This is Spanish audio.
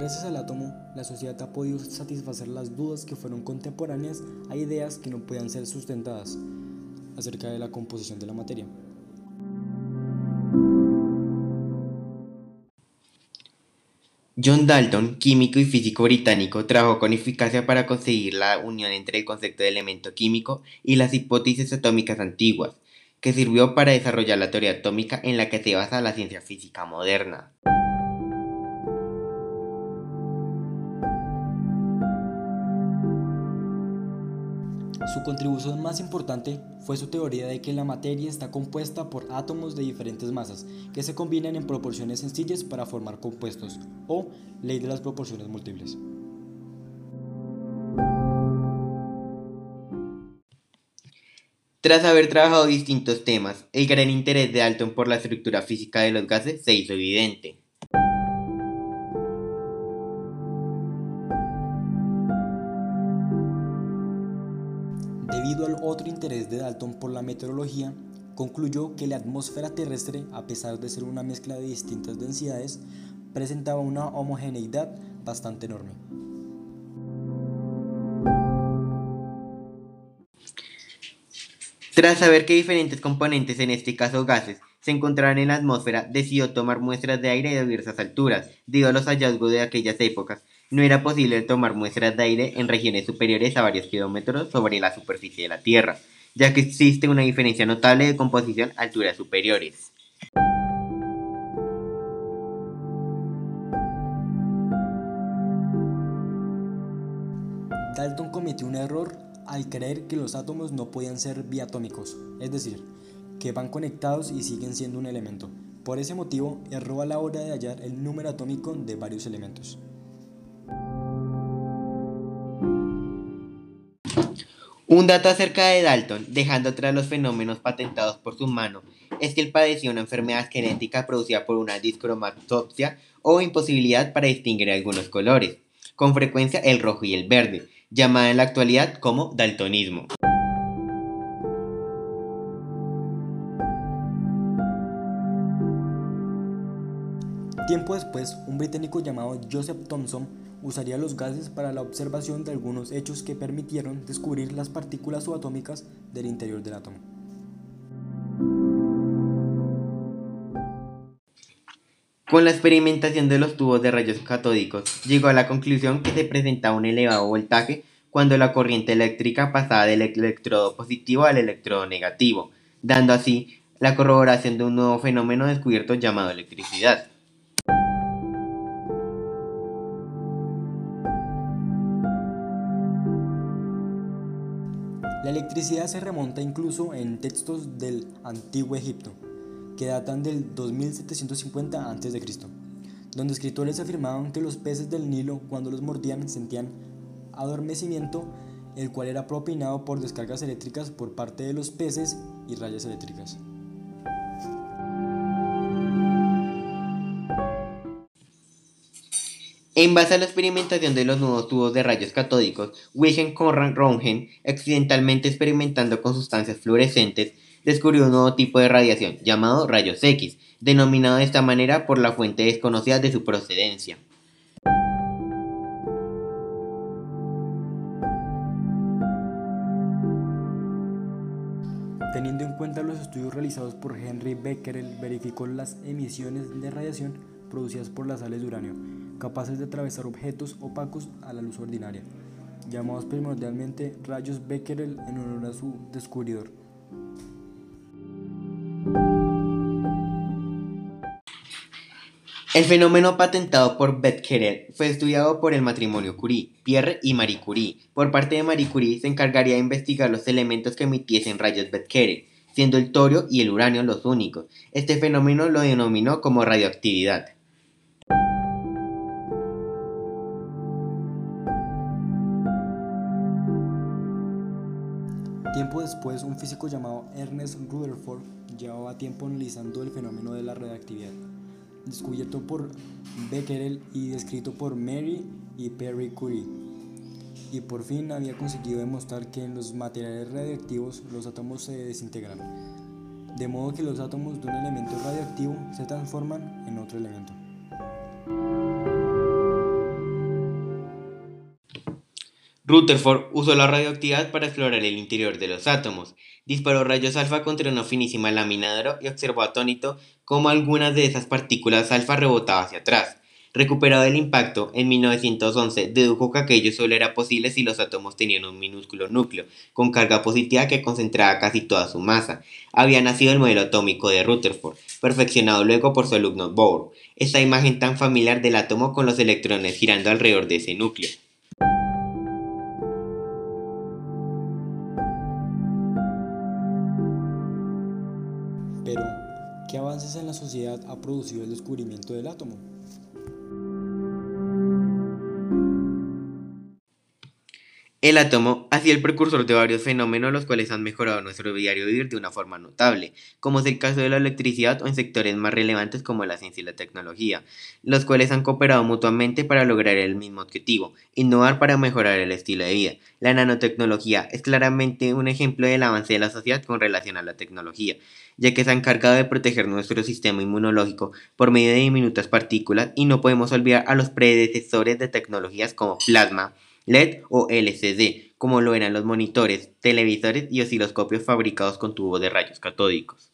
Gracias al átomo, la sociedad ha podido satisfacer las dudas que fueron contemporáneas a ideas que no podían ser sustentadas acerca de la composición de la materia. John Dalton, químico y físico británico, trabajó con eficacia para conseguir la unión entre el concepto de elemento químico y las hipótesis atómicas antiguas, que sirvió para desarrollar la teoría atómica en la que se basa la ciencia física moderna. Su contribución más importante fue su teoría de que la materia está compuesta por átomos de diferentes masas que se combinan en proporciones sencillas para formar compuestos, o ley de las proporciones múltiples. Tras haber trabajado distintos temas, el gran interés de Dalton por la estructura física de los gases se hizo evidente. Debido al otro interés de Dalton por la meteorología, concluyó que la atmósfera terrestre, a pesar de ser una mezcla de distintas densidades, presentaba una homogeneidad bastante enorme. Tras saber que diferentes componentes, en este caso gases, se encontraban en la atmósfera, decidió tomar muestras de aire de diversas alturas, debido a los hallazgos de aquellas épocas. No era posible tomar muestras de aire en regiones superiores a varios kilómetros sobre la superficie de la Tierra, ya que existe una diferencia notable de composición a alturas superiores. Dalton cometió un error al creer que los átomos no podían ser biatómicos, es decir, que van conectados y siguen siendo un elemento. Por ese motivo, erró a la hora de hallar el número atómico de varios elementos. Un dato acerca de Dalton, dejando atrás los fenómenos patentados por su mano, es que él padecía una enfermedad genética producida por una discromatopsia o imposibilidad para distinguir algunos colores, con frecuencia el rojo y el verde, llamada en la actualidad como daltonismo. Después, un británico llamado Joseph Thomson usaría los gases para la observación de algunos hechos que permitieron descubrir las partículas subatómicas del interior del átomo. Con la experimentación de los tubos de rayos catódicos, llegó a la conclusión que se presentaba un elevado voltaje cuando la corriente eléctrica pasaba del electrodo positivo al electrodo negativo, dando así la corroboración de un nuevo fenómeno descubierto llamado electricidad. Electricidad se remonta incluso en textos del Antiguo Egipto que datan del 2750 a.C., donde escritores afirmaban que los peces del Nilo cuando los mordían sentían adormecimiento, el cual era propinado por descargas eléctricas por parte de los peces y rayas eléctricas. En base a la experimentación de los nuevos tubos de rayos catódicos, Wilhelm Conrad Röntgen, accidentalmente experimentando con sustancias fluorescentes, descubrió un nuevo tipo de radiación llamado rayos X, denominado de esta manera por la fuente desconocida de su procedencia. Teniendo en cuenta los estudios realizados por Henry Becquerel, verificó las emisiones de radiación producidas por las sales de uranio, capaces de atravesar objetos opacos a la luz ordinaria, llamados primordialmente rayos Becquerel en honor a su descubridor. El fenómeno patentado por Becquerel fue estudiado por el matrimonio Curie, Pierre y Marie Curie. Por parte de Marie Curie se encargaría de investigar los elementos que emitiesen rayos Becquerel, siendo el torio y el uranio los únicos. Este fenómeno lo denominó como radioactividad. Tiempo después, un físico llamado Ernest Rutherford llevaba tiempo analizando el fenómeno de la radioactividad, descubierto por Becquerel y descrito por Mary y Perry Curie. Y por fin había conseguido demostrar que en los materiales radioactivos los átomos se desintegran, de modo que los átomos de un elemento radioactivo se transforman en otro elemento. Rutherford usó la radioactividad para explorar el interior de los átomos, disparó rayos alfa contra una finísima lámina y observó atónito cómo algunas de esas partículas alfa rebotaban hacia atrás. Recuperado el impacto, en 1911 dedujo que aquello solo era posible si los átomos tenían un minúsculo núcleo, con carga positiva que concentraba casi toda su masa. Había nacido el modelo atómico de Rutherford, perfeccionado luego por su alumno Bohr, esta imagen tan familiar del átomo con los electrones girando alrededor de ese núcleo. ¿Qué avances en la sociedad ha producido el descubrimiento del átomo? El átomo ha sido el precursor de varios fenómenos los cuales han mejorado nuestro diario vivir de una forma notable, como es el caso de la electricidad o en sectores más relevantes como la ciencia y la tecnología, los cuales han cooperado mutuamente para lograr el mismo objetivo, innovar para mejorar el estilo de vida. La nanotecnología es claramente un ejemplo del avance de la sociedad con relación a la tecnología, ya que se ha encargado de proteger nuestro sistema inmunológico por medio de diminutas partículas y no podemos olvidar a los predecesores de tecnologías como plasma, LED o LCD, como lo eran los monitores, televisores y osciloscopios fabricados con tubos de rayos catódicos.